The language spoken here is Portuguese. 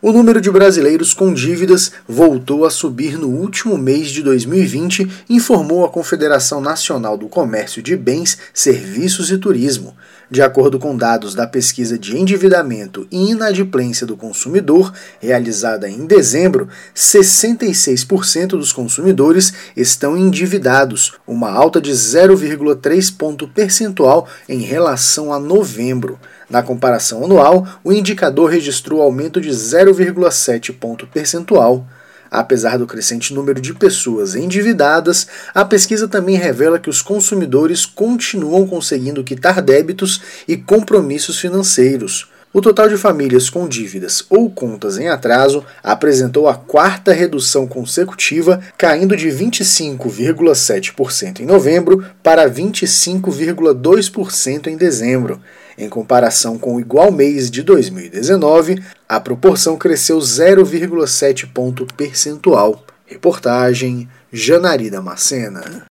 O número de brasileiros com dívidas voltou a subir no último mês de 2020, informou a Confederação Nacional do Comércio de Bens, Serviços e Turismo. De acordo com dados da pesquisa de endividamento e inadimplência do consumidor, realizada em dezembro, 66% dos consumidores estão endividados, uma alta de 0,3 ponto percentual em relação a novembro. Na comparação anual, o indicador registrou aumento de 0,7 ponto percentual. Apesar do crescente número de pessoas endividadas, a pesquisa também revela que os consumidores continuam conseguindo quitar débitos e compromissos financeiros. O total de famílias com dívidas ou contas em atraso apresentou a quarta redução consecutiva, caindo de 25,7% em novembro para 25,2% em dezembro. Em comparação com o igual mês de 2019, a proporção cresceu 0,7 ponto percentual. Reportagem Janari Macena.